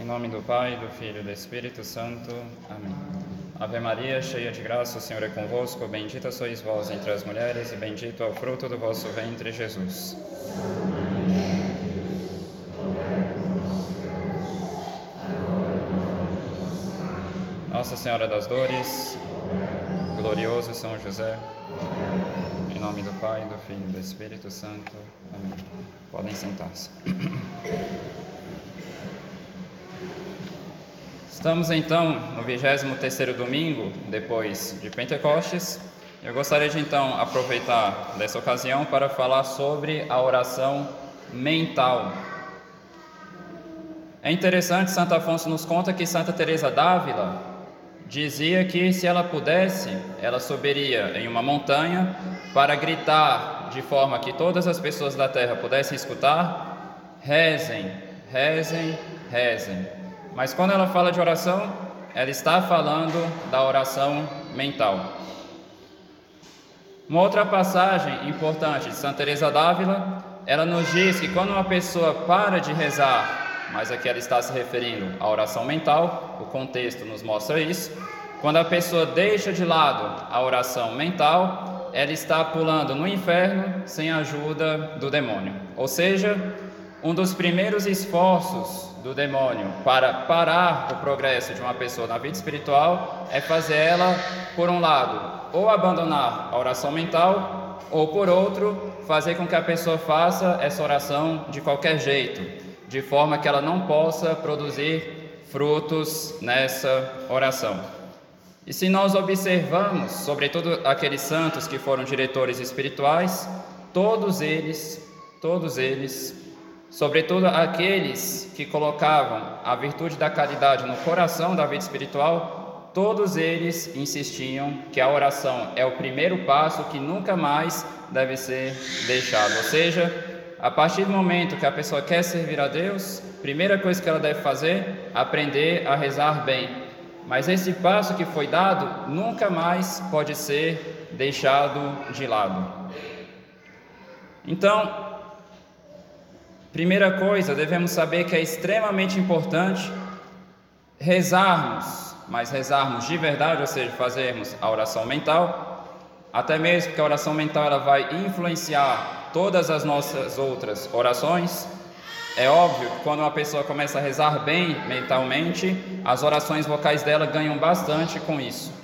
Em nome do Pai, do Filho e do Espírito Santo. Amém. Ave Maria, cheia de graça, o Senhor é convosco. Bendita sois vós entre as mulheres, e bendito é o fruto do vosso ventre, Jesus. Nossa Senhora das Dores, glorioso São José, em nome do Pai, do Filho e do Espírito Santo. Amém. Podem sentar-se. Estamos então no 23º domingo depois de Pentecostes. Eu gostaria de então aproveitar dessa ocasião para falar sobre a oração mental. É interessante, Santo Afonso nos conta que Santa Teresa d'Ávila dizia que se ela pudesse, ela subiria em uma montanha para gritar de forma que todas as pessoas da terra pudessem escutar: rezem, rezem, rezem. Mas quando ela fala de oração, ela está falando da oração mental. Uma outra passagem importante de Santa Teresa d'Ávila, ela nos diz que quando uma pessoa para de rezar mas aqui ela está se referindo à oração mental, o contexto nos mostra isso. Quando a pessoa deixa de lado a oração mental, ela está pulando no inferno sem a ajuda do demônio. Ou seja, um dos primeiros esforços do demônio para parar o progresso de uma pessoa na vida espiritual é fazer ela, por um lado, ou abandonar a oração mental, ou por outro, fazer com que a pessoa faça essa oração de qualquer jeito, de forma que ela não possa produzir frutos nessa oração. E se nós observamos, sobretudo aqueles santos que foram diretores espirituais, todos eles, todos eles, sobretudo aqueles que colocavam a virtude da caridade no coração da vida espiritual, todos eles insistiam que a oração é o primeiro passo que nunca mais deve ser deixado. Ou seja, a partir do momento que a pessoa quer servir a Deus, primeira coisa que ela deve fazer, aprender a rezar bem. Mas esse passo que foi dado nunca mais pode ser deixado de lado. Então, primeira coisa, devemos saber que é extremamente importante rezarmos, mas rezarmos de verdade, ou seja, fazermos a oração mental, até mesmo que a oração mental ela vai influenciar todas as nossas outras orações. É óbvio que quando uma pessoa começa a rezar bem mentalmente, as orações vocais dela ganham bastante com isso.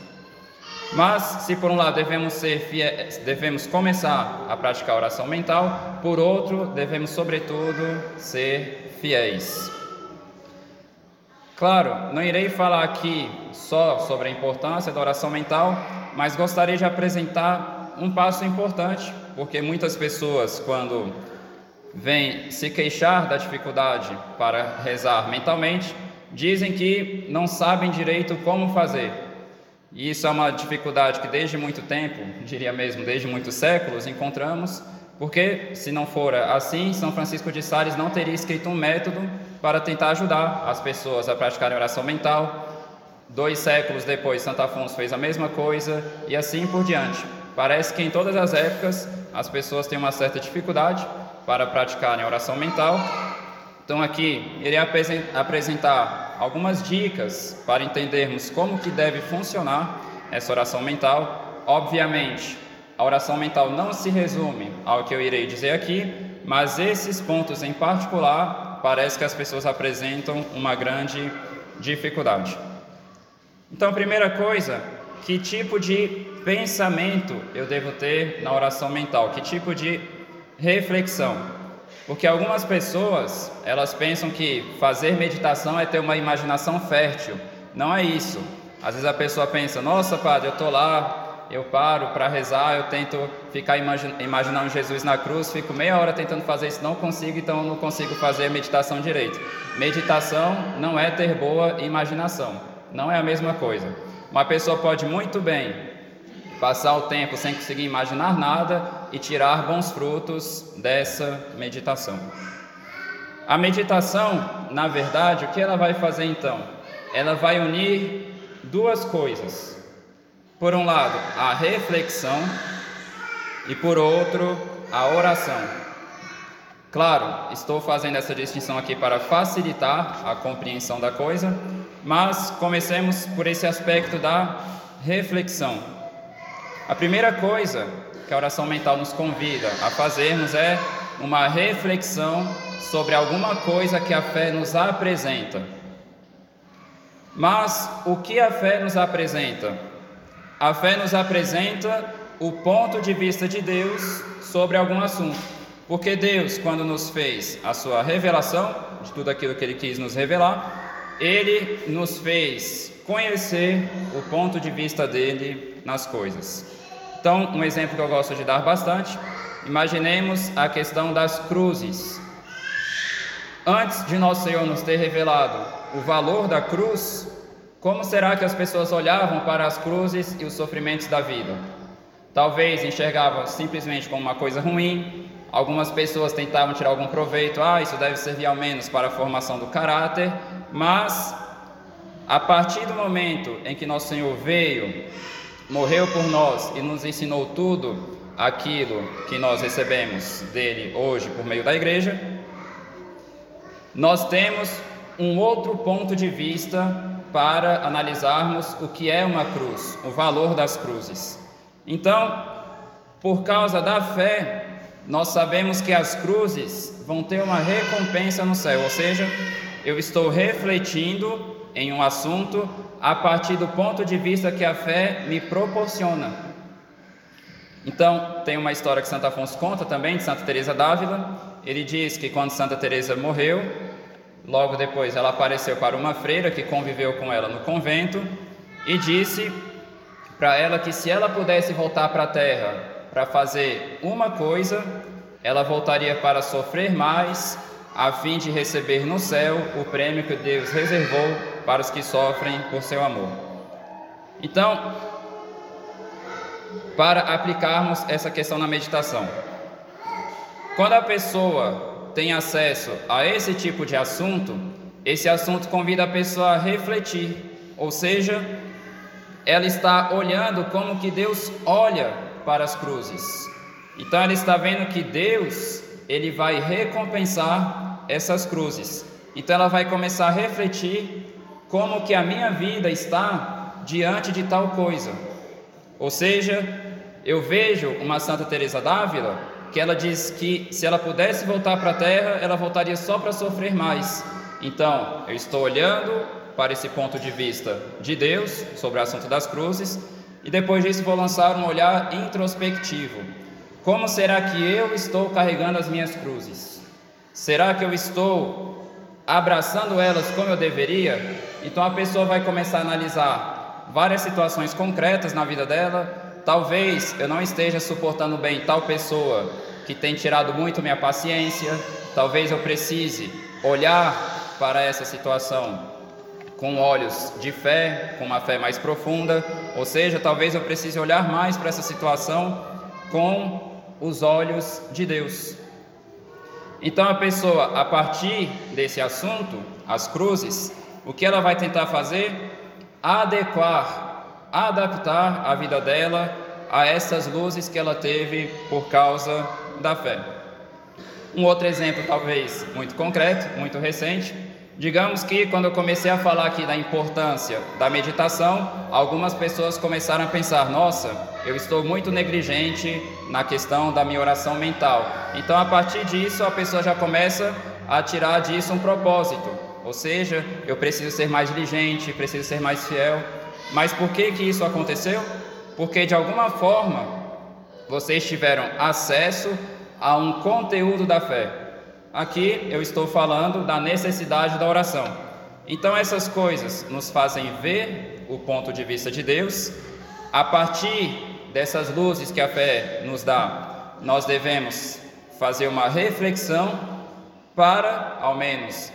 Mas, se por um lado devemos ser fiéis, devemos começar a praticar a oração mental, por outro, devemos sobretudo ser fiéis. Claro, não irei falar aqui só sobre a importância da oração mental, mas gostaria de apresentar um passo importante porque muitas pessoas, quando vêm se queixar da dificuldade para rezar mentalmente, dizem que não sabem direito como fazer. E isso é uma dificuldade que desde muito tempo, diria mesmo desde muitos séculos, encontramos, porque se não fora assim, São Francisco de Sales não teria escrito um método para tentar ajudar as pessoas a praticarem oração mental. Dois séculos depois, Santo Afonso fez a mesma coisa e assim por diante. Parece que em todas as épocas as pessoas têm uma certa dificuldade para praticarem oração mental. Então aqui irei apresentar algumas dicas para entendermos como que deve funcionar essa oração mental. Obviamente, a oração mental não se resume ao que eu irei dizer aqui, mas esses pontos em particular parece que as pessoas apresentam uma grande dificuldade. Então, primeira coisa, que tipo de pensamento eu devo ter na oração mental? Que tipo de reflexão? Porque algumas pessoas, elas pensam que fazer meditação é ter uma imaginação fértil. Não é isso. Às vezes a pessoa pensa: "Nossa, padre, eu tô lá, eu paro para rezar, eu tento ficar imaginando Jesus na cruz, fico meia hora tentando fazer isso, não consigo, então não consigo fazer a meditação direito". Meditação não é ter boa imaginação. Não é a mesma coisa. Uma pessoa pode muito bem passar o tempo sem conseguir imaginar nada e tirar bons frutos dessa meditação. A meditação, na verdade, o que ela vai fazer então? Ela vai unir duas coisas. Por um lado, a reflexão e por outro, a oração. Claro, estou fazendo essa distinção aqui para facilitar a compreensão da coisa, mas comecemos por esse aspecto da reflexão. A primeira coisa que a oração mental nos convida a fazermos é uma reflexão sobre alguma coisa que a fé nos apresenta. Mas o que a fé nos apresenta? A fé nos apresenta o ponto de vista de Deus sobre algum assunto. Porque Deus, quando nos fez a sua revelação de tudo aquilo que Ele quis nos revelar, Ele nos fez conhecer o ponto de vista dele nas coisas. Então, um exemplo que eu gosto de dar bastante, imaginemos a questão das cruzes. Antes de nosso Senhor nos ter revelado o valor da cruz, como será que as pessoas olhavam para as cruzes e os sofrimentos da vida? Talvez enxergavam simplesmente como uma coisa ruim, algumas pessoas tentavam tirar algum proveito, ah, isso deve servir ao menos para a formação do caráter, mas a partir do momento em que nosso Senhor veio, morreu por nós e nos ensinou tudo aquilo que nós recebemos dele hoje por meio da igreja, nós temos um outro ponto de vista para analisarmos o que é uma cruz, o valor das cruzes. Então, por causa da fé, nós sabemos que as cruzes vão ter uma recompensa no céu, ou seja, eu estou refletindo em um assunto a partir do ponto de vista que a fé me proporciona. Então, tem uma história que Santo Afonso conta também de Santa Teresa d'Ávila. Ele diz que quando Santa Teresa morreu, logo depois ela apareceu para uma freira que conviveu com ela no convento e disse para ela que se ela pudesse voltar para a terra para fazer uma coisa, ela voltaria para sofrer mais a fim de receber no céu o prêmio que Deus reservou para os que sofrem por seu amor. Então, para aplicarmos essa questão na meditação, quando a pessoa tem acesso a esse tipo de assunto, esse assunto convida a pessoa a refletir, ou seja, ela está olhando como que Deus olha para as cruzes. Então ela está vendo que Deus, ele vai recompensar essas cruzes. Então ela vai começar a refletir como que a minha vida está diante de tal coisa. Ou seja, eu vejo uma Santa Teresa d'Ávila que ela diz que se ela pudesse voltar para a terra, ela voltaria só para sofrer mais. Então, eu estou olhando para esse ponto de vista de Deus sobre o assunto das cruzes e depois disso vou lançar um olhar introspectivo. Como será que eu estou carregando as minhas cruzes? Será que eu estou abraçando elas como eu deveria? Então a pessoa vai começar a analisar várias situações concretas na vida dela. Talvez eu não esteja suportando bem tal pessoa que tem tirado muito minha paciência. Talvez eu precise olhar para essa situação com olhos de fé, com uma fé mais profunda. Ou seja, talvez eu precise olhar mais para essa situação com os olhos de Deus. Então a pessoa, a partir desse assunto, as cruzes, o que ela vai tentar fazer? Adequar, adaptar a vida dela a essas luzes que ela teve por causa da fé. Um outro exemplo, talvez muito concreto, muito recente, Digamos que quando eu comecei a falar aqui da importância da meditação, algumas pessoas começaram a pensar: nossa, eu estou muito negligente na questão da minha oração mental. Então, a partir disso, a pessoa já começa a tirar disso um propósito, ou seja, eu preciso ser mais diligente, preciso ser mais fiel. Mas por que que isso aconteceu? Porque de alguma forma vocês tiveram acesso a um conteúdo da fé. Aqui eu estou falando da necessidade da oração. Então, essas coisas nos fazem ver o ponto de vista de Deus. A partir dessas luzes que a fé nos dá, nós devemos fazer uma reflexão para, ao menos,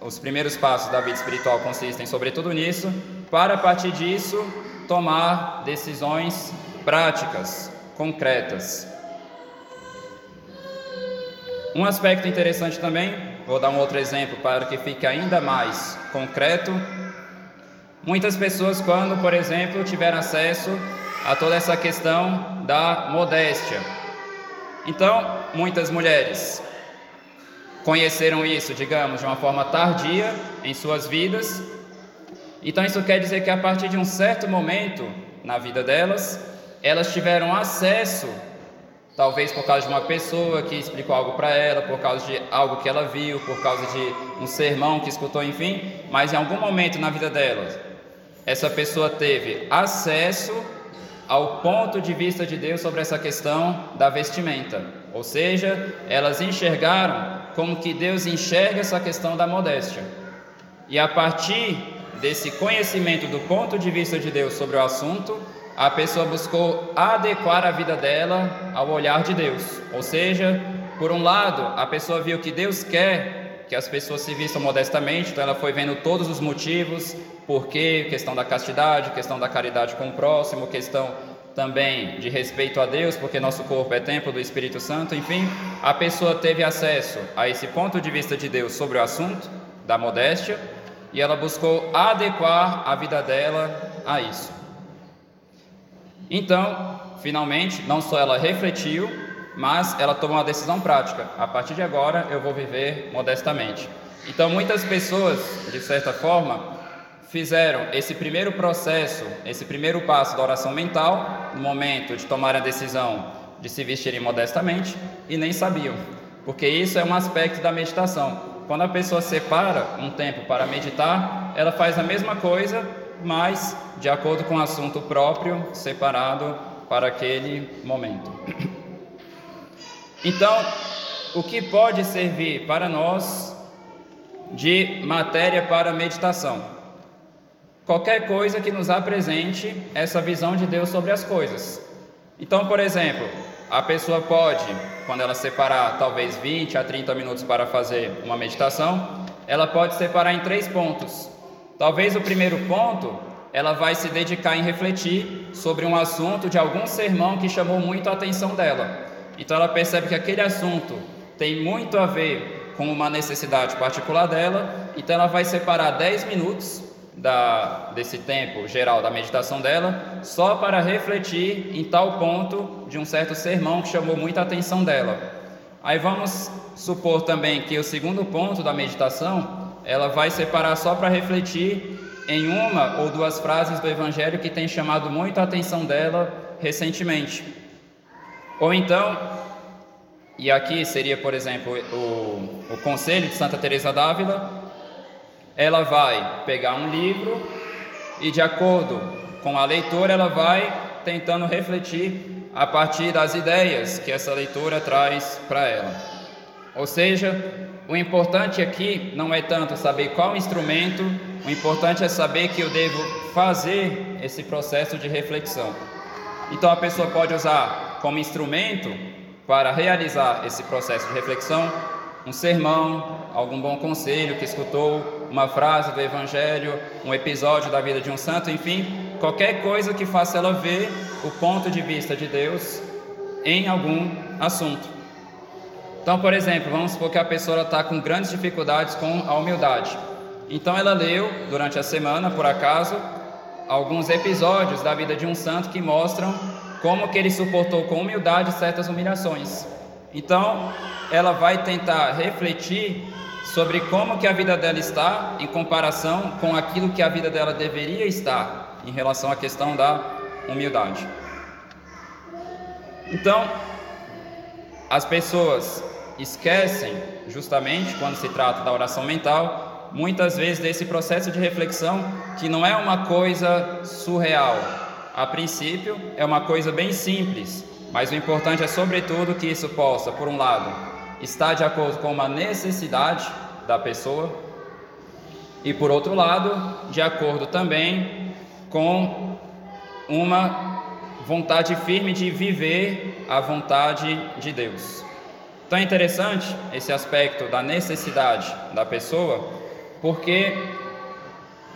os primeiros passos da vida espiritual consistem sobretudo nisso, para a partir disso tomar decisões práticas, concretas. Um aspecto interessante também, vou dar um outro exemplo para que fique ainda mais concreto. Muitas pessoas, quando, por exemplo, tiveram acesso a toda essa questão da modéstia. Então, muitas mulheres conheceram isso, digamos, de uma forma tardia em suas vidas. Então, isso quer dizer que a partir de um certo momento na vida delas, elas tiveram acesso, talvez por causa de uma pessoa que explicou algo para ela, por causa de algo que ela viu, por causa de um sermão que escutou, enfim, mas em algum momento na vida delas, essa pessoa teve acesso ao ponto de vista de Deus sobre essa questão da vestimenta. Ou seja, elas enxergaram como que Deus enxerga essa questão da modéstia. E a partir desse conhecimento do ponto de vista de Deus sobre o assunto, a pessoa buscou adequar a vida dela ao olhar de Deus. Ou seja, por um lado, a pessoa viu que Deus quer que as pessoas se vistam modestamente, então ela foi vendo todos os motivos, porquê, questão da castidade, questão da caridade com o próximo, questão também de respeito a Deus, porque nosso corpo é templo do Espírito Santo, enfim, a pessoa teve acesso a esse ponto de vista de Deus sobre o assunto da modéstia e ela buscou adequar a vida dela a isso. Então, finalmente, não só ela refletiu, mas ela tomou uma decisão prática. A partir de agora, eu vou viver modestamente. Então, muitas pessoas, de certa forma, fizeram esse primeiro processo, esse primeiro passo da oração mental, no momento de tomar a decisão de se vestirem modestamente, e nem sabiam, porque isso é um aspecto da meditação. Quando a pessoa separa um tempo para meditar, ela faz a mesma coisa, mas de acordo com o assunto próprio, separado para aquele momento. Então, o que pode servir para nós de matéria para meditação? Qualquer coisa que nos apresente essa visão de Deus sobre as coisas. Então, por exemplo, a pessoa pode, quando ela separar talvez 20 a 30 minutos para fazer uma meditação, ela pode separar em três pontos. Talvez o primeiro ponto ela vai se dedicar em refletir sobre um assunto de algum sermão que chamou muito a atenção dela. Então ela percebe que aquele assunto tem muito a ver com uma necessidade particular dela, então ela vai separar 10 minutos da, desse tempo geral da meditação dela só para refletir em tal ponto de um certo sermão que chamou muita atenção dela. Aí vamos supor também que o segundo ponto da meditação ela vai separar só para refletir em uma ou duas frases do Evangelho que tem chamado muito a atenção dela recentemente. Ou então, e aqui seria, por exemplo, o, o Conselho de Santa Teresa d'Ávila, ela vai pegar um livro e, de acordo com a leitura, ela vai tentando refletir a partir das ideias que essa leitura traz para ela. Ou seja, o importante aqui não é tanto saber qual instrumento, o importante é saber que eu devo fazer esse processo de reflexão. Então a pessoa pode usar como instrumento para realizar esse processo de reflexão um sermão, algum bom conselho que escutou, uma frase do Evangelho, um episódio da vida de um santo, enfim, qualquer coisa que faça ela ver o ponto de vista de Deus em algum assunto. Então, por exemplo, vamos supor que a pessoa está com grandes dificuldades com a humildade. Então, ela leu durante a semana, por acaso, alguns episódios da vida de um santo que mostram como que ele suportou com humildade certas humilhações. Então, ela vai tentar refletir sobre como que a vida dela está em comparação com aquilo que a vida dela deveria estar em relação à questão da humildade. Então, as pessoas esquecem, justamente quando se trata da oração mental, muitas vezes desse processo de reflexão que não é uma coisa surreal. A princípio, é uma coisa bem simples, mas o importante é, sobretudo, que isso possa, por um lado, estar de acordo com uma necessidade da pessoa, e por outro lado, de acordo também com uma vontade firme de viver a vontade de Deus. Então é interessante esse aspecto da necessidade da pessoa, porque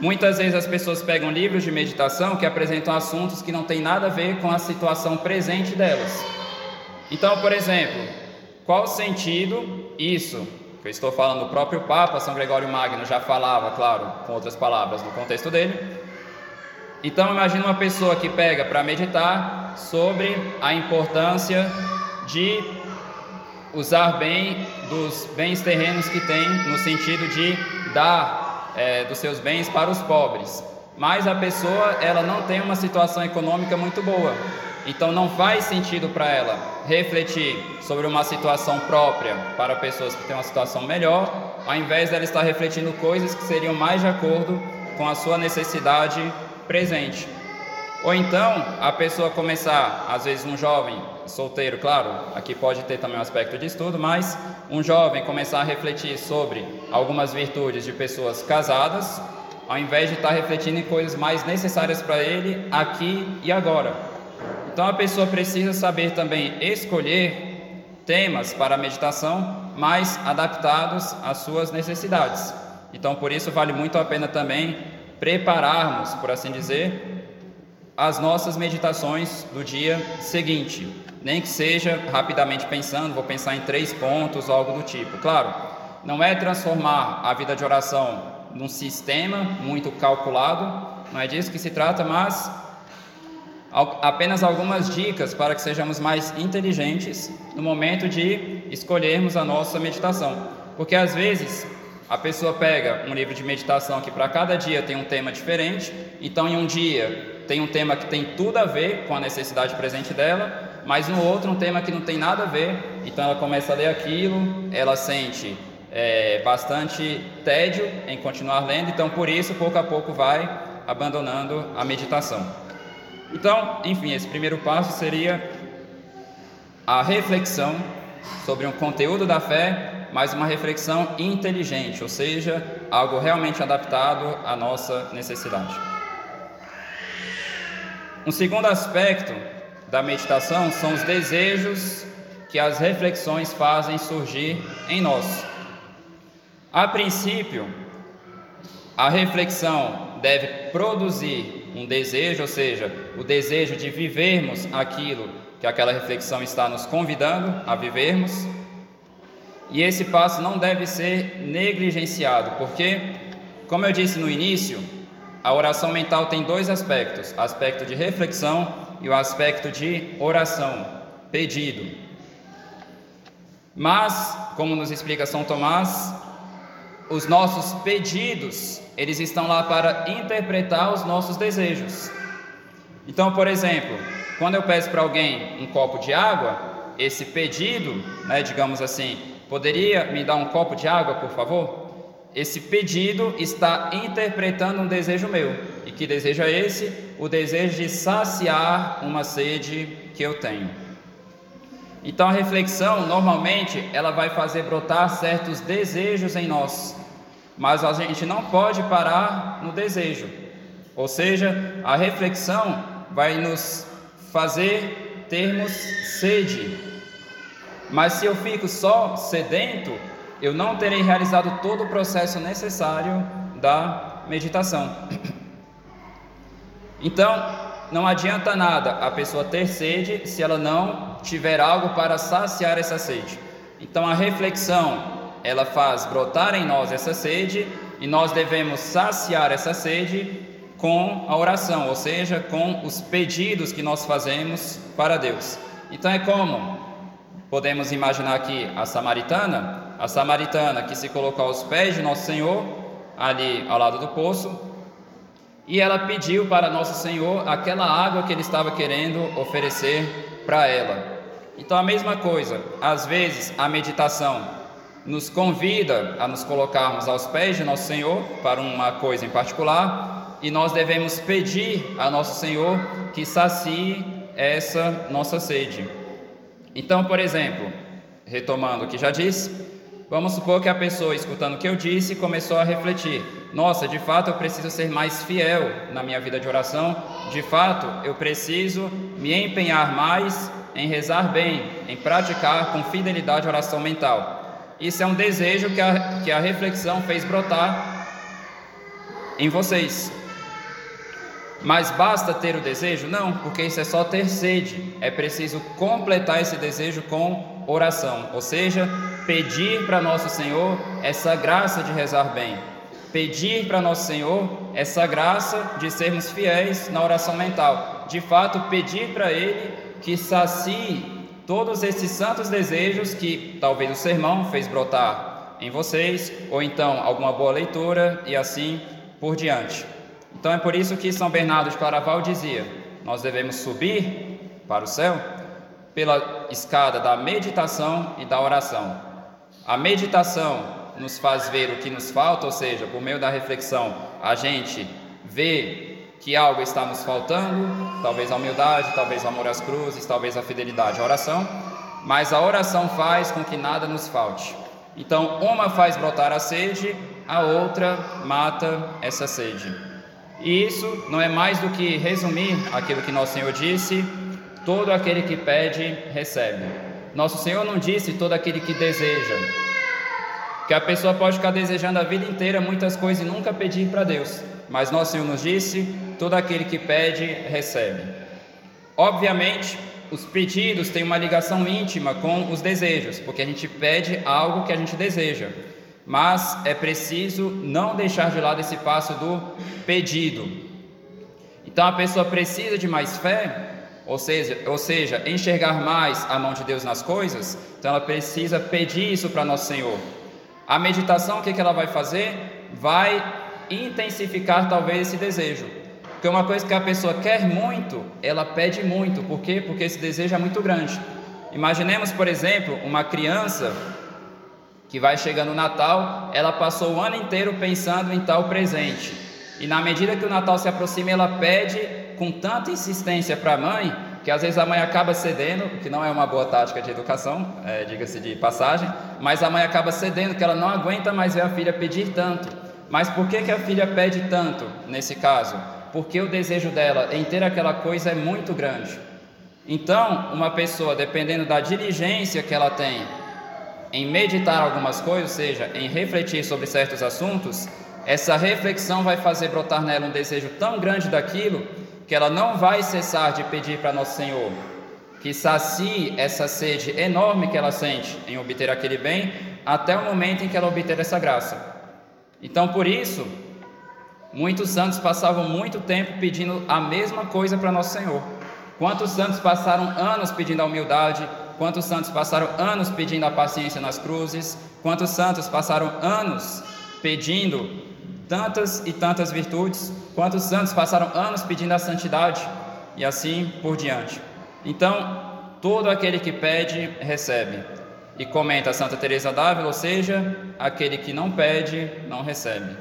muitas vezes as pessoas pegam livros de meditação que apresentam assuntos que não têm nada a ver com a situação presente delas. Então, por exemplo, qual sentido isso? Que eu estou falando do próprio Papa, São Gregório Magno já falava, claro, com outras palavras no contexto dele. Então, imagine uma pessoa que pega para meditar sobre a importância de usar bem dos bens terrenos que tem, no sentido de dar é, dos seus bens para os pobres. Mas a pessoa ela não tem uma situação econômica muito boa, então não faz sentido para ela refletir sobre uma situação própria para pessoas que têm uma situação melhor, ao invés dela estar refletindo coisas que seriam mais de acordo com a sua necessidade presente. Ou então a pessoa começar, às vezes um jovem solteiro, claro, aqui pode ter também um aspecto de estudo, mas um jovem começar a refletir sobre algumas virtudes de pessoas casadas, ao invés de estar refletindo em coisas mais necessárias para ele aqui e agora. Então a pessoa precisa saber também escolher temas para a meditação mais adaptados às suas necessidades. Então por isso vale muito a pena também prepararmos, por assim dizer, as nossas meditações do dia seguinte, nem que seja rapidamente pensando, vou pensar em três pontos, algo do tipo. Claro, não é transformar a vida de oração num sistema muito calculado, não é disso que se trata, mas apenas algumas dicas para que sejamos mais inteligentes no momento de escolhermos a nossa meditação. Porque às vezes a pessoa pega um livro de meditação que para cada dia tem um tema diferente, então em um dia tem um tema que tem tudo a ver com a necessidade presente dela, mas no outro um tema que não tem nada a ver, então ela começa a ler aquilo, ela sente é, bastante tédio em continuar lendo, então por isso pouco a pouco vai abandonando a meditação. Então, enfim, esse primeiro passo seria a reflexão sobre um conteúdo da fé, mas uma reflexão inteligente, ou seja, algo realmente adaptado à nossa necessidade. Um segundo aspecto da meditação são os desejos que as reflexões fazem surgir em nós. A princípio, a reflexão deve produzir um desejo, ou seja, o desejo de vivermos aquilo que aquela reflexão está nos convidando a vivermos. E esse passo não deve ser negligenciado, porque, como eu disse no início, a oração mental tem dois aspectos: aspecto de reflexão e o aspecto de oração, pedido. Mas, como nos explica São Tomás, os nossos pedidos, eles estão lá para interpretar os nossos desejos. Então, por exemplo, quando eu peço para alguém um copo de água, esse pedido, né, digamos assim, poderia me dar um copo de água, por favor? Esse pedido está interpretando um desejo meu. E que desejo é esse? O desejo de saciar uma sede que eu tenho. Então a reflexão, normalmente, ela vai fazer brotar certos desejos em nós. Mas a gente não pode parar no desejo. Ou seja, a reflexão vai nos fazer termos sede. Mas se eu fico só sedento, eu não terei realizado todo o processo necessário da meditação. Então, não adianta nada a pessoa ter sede se ela não tiver algo para saciar essa sede. Então, a reflexão ela faz brotar em nós essa sede e nós devemos saciar essa sede com a oração, ou seja, com os pedidos que nós fazemos para Deus. Então é como podemos imaginar aqui a samaritana, a samaritana que se colocou aos pés de Nosso Senhor, ali ao lado do poço, e ela pediu para Nosso Senhor aquela água que ele estava querendo oferecer para ela. Então, a mesma coisa, às vezes a meditação nos convida a nos colocarmos aos pés de Nosso Senhor para uma coisa em particular, e nós devemos pedir a Nosso Senhor que sacie essa nossa sede. Então, por exemplo, retomando o que já disse, Vamos supor que a pessoa, escutando o que eu disse, começou a refletir: nossa, de fato eu preciso ser mais fiel na minha vida de oração, de fato eu preciso me empenhar mais em rezar bem, em praticar com fidelidade a oração mental. Isso é um desejo que a, que a reflexão fez brotar em vocês. Mas basta ter o desejo? Não, porque isso é só ter sede. É preciso completar esse desejo com oração, ou seja, pedir para nosso Senhor essa graça de rezar bem, pedir para nosso Senhor essa graça de sermos fiéis na oração mental, de fato, pedir para Ele que sacie todos esses santos desejos que talvez o sermão fez brotar em vocês, ou então alguma boa leitura e assim por diante. Então é por isso que São Bernardo de Claraval dizia: nós devemos subir para o céu pela escada da meditação e da oração. A meditação nos faz ver o que nos falta, ou seja, por meio da reflexão, a gente vê que algo está nos faltando, talvez a humildade, talvez o amor às cruzes, talvez a fidelidade à oração, mas a oração faz com que nada nos falte. Então, uma faz brotar a sede, a outra mata essa sede. E isso não é mais do que resumir aquilo que nosso Senhor disse: todo aquele que pede, recebe. Nosso Senhor não disse todo aquele que deseja, que a pessoa pode ficar desejando a vida inteira muitas coisas e nunca pedir para Deus. Mas nosso Senhor nos disse: todo aquele que pede, recebe. Obviamente, os pedidos têm uma ligação íntima com os desejos, porque a gente pede algo que a gente deseja. Mas é preciso não deixar de lado esse passo do pedido. Então a pessoa precisa de mais fé, ou seja, ou seja, enxergar mais a mão de Deus nas coisas, então ela precisa pedir isso para nosso Senhor. A meditação, o que, ela vai fazer? Vai intensificar talvez esse desejo. Porque uma coisa que a pessoa quer muito, ela pede muito. Por quê? Porque esse desejo é muito grande. Imaginemos, por exemplo, uma criança que vai chegando o Natal, ela passou o ano inteiro pensando em tal presente. E na medida que o Natal se aproxima, ela pede com tanta insistência para a mãe, que às vezes a mãe acaba cedendo, que não é uma boa tática de educação, é, diga-se de passagem, mas a mãe acaba cedendo, que ela não aguenta mais ver a filha pedir tanto. Mas por que, que a filha pede tanto nesse caso? Porque o desejo dela em ter aquela coisa é muito grande. Então, uma pessoa, dependendo da diligência que ela tem em meditar algumas coisas, ou seja, em refletir sobre certos assuntos, essa reflexão vai fazer brotar nela um desejo tão grande daquilo que ela não vai cessar de pedir para Nosso Senhor que sacie essa sede enorme que ela sente em obter aquele bem, até o momento em que ela obter essa graça. Então, por isso, muitos santos passavam muito tempo pedindo a mesma coisa para Nosso Senhor. Quantos santos passaram anos pedindo a humildade? Quantos santos passaram anos pedindo a paciência nas cruzes? Quantos santos passaram anos pedindo tantas e tantas virtudes? Quantos santos passaram anos pedindo a santidade? E assim por diante. Então, todo aquele que pede, recebe. E comenta Santa Teresa d'Ávila, ou seja, aquele que não pede, não recebe.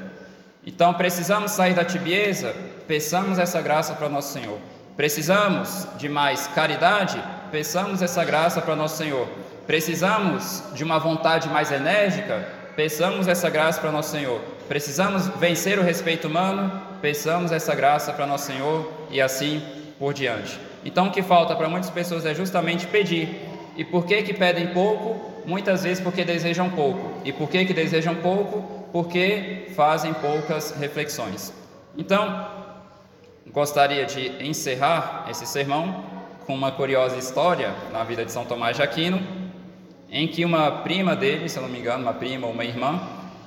Então precisamos sair da tibieza, peçamos essa graça para nosso Senhor. Precisamos de mais caridade, peçamos essa graça para nosso Senhor. Precisamos de uma vontade mais enérgica, peçamos essa graça para nosso Senhor. Precisamos vencer o respeito humano, peçamos essa graça para nosso Senhor e assim por diante. Então o que falta para muitas pessoas é justamente pedir, e por que que pedem pouco? Muitas vezes porque desejam pouco. E por que que desejam pouco? Porque fazem poucas reflexões. Então, gostaria de encerrar esse sermão com uma curiosa história na vida de São Tomás de Aquino, em que uma prima dele, se não me engano, uma prima ou uma irmã,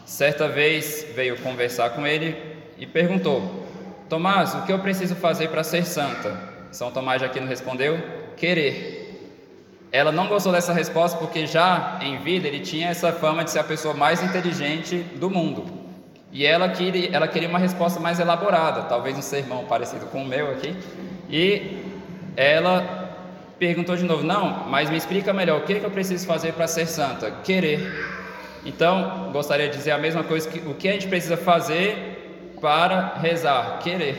certa vez veio conversar com ele e perguntou: Tomás, o que eu preciso fazer para ser santa? São Tomás de Aquino respondeu: querer. Ela não gostou dessa resposta porque já em vida ele tinha essa fama de ser a pessoa mais inteligente do mundo. E ela queria, ela queria uma resposta mais elaborada, talvez um sermão parecido com o meu aqui. E ela perguntou de novo: Não, mas me explica melhor, o que, é que eu preciso fazer para ser santa? Querer. Então, gostaria de dizer a mesma coisa: que, o que a gente precisa fazer para rezar? Querer.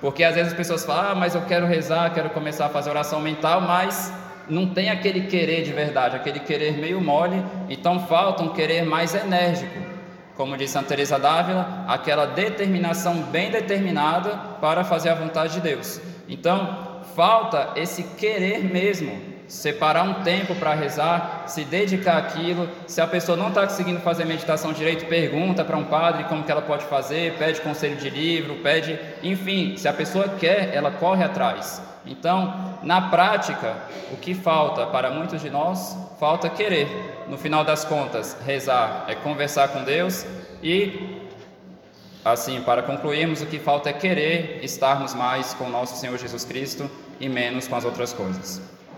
Porque às vezes as pessoas falam: Ah, mas eu quero rezar, quero começar a fazer oração mental, mas não tem aquele querer de verdade, aquele querer meio mole, então falta um querer mais enérgico. Como diz Santa Teresa d'Ávila, aquela determinação bem determinada para fazer a vontade de Deus. Então, falta esse querer mesmo, separar um tempo para rezar, se dedicar àquilo. Se a pessoa não está conseguindo fazer meditação direito, pergunta para um padre como que ela pode fazer, pede conselho de livro, pede, enfim, se a pessoa quer, ela corre atrás. Então, na prática, o que falta para muitos de nós, falta querer. No final das contas, rezar é conversar com Deus e, assim, para concluirmos, o que falta é querer estarmos mais com nosso Senhor Jesus Cristo e menos com as outras coisas.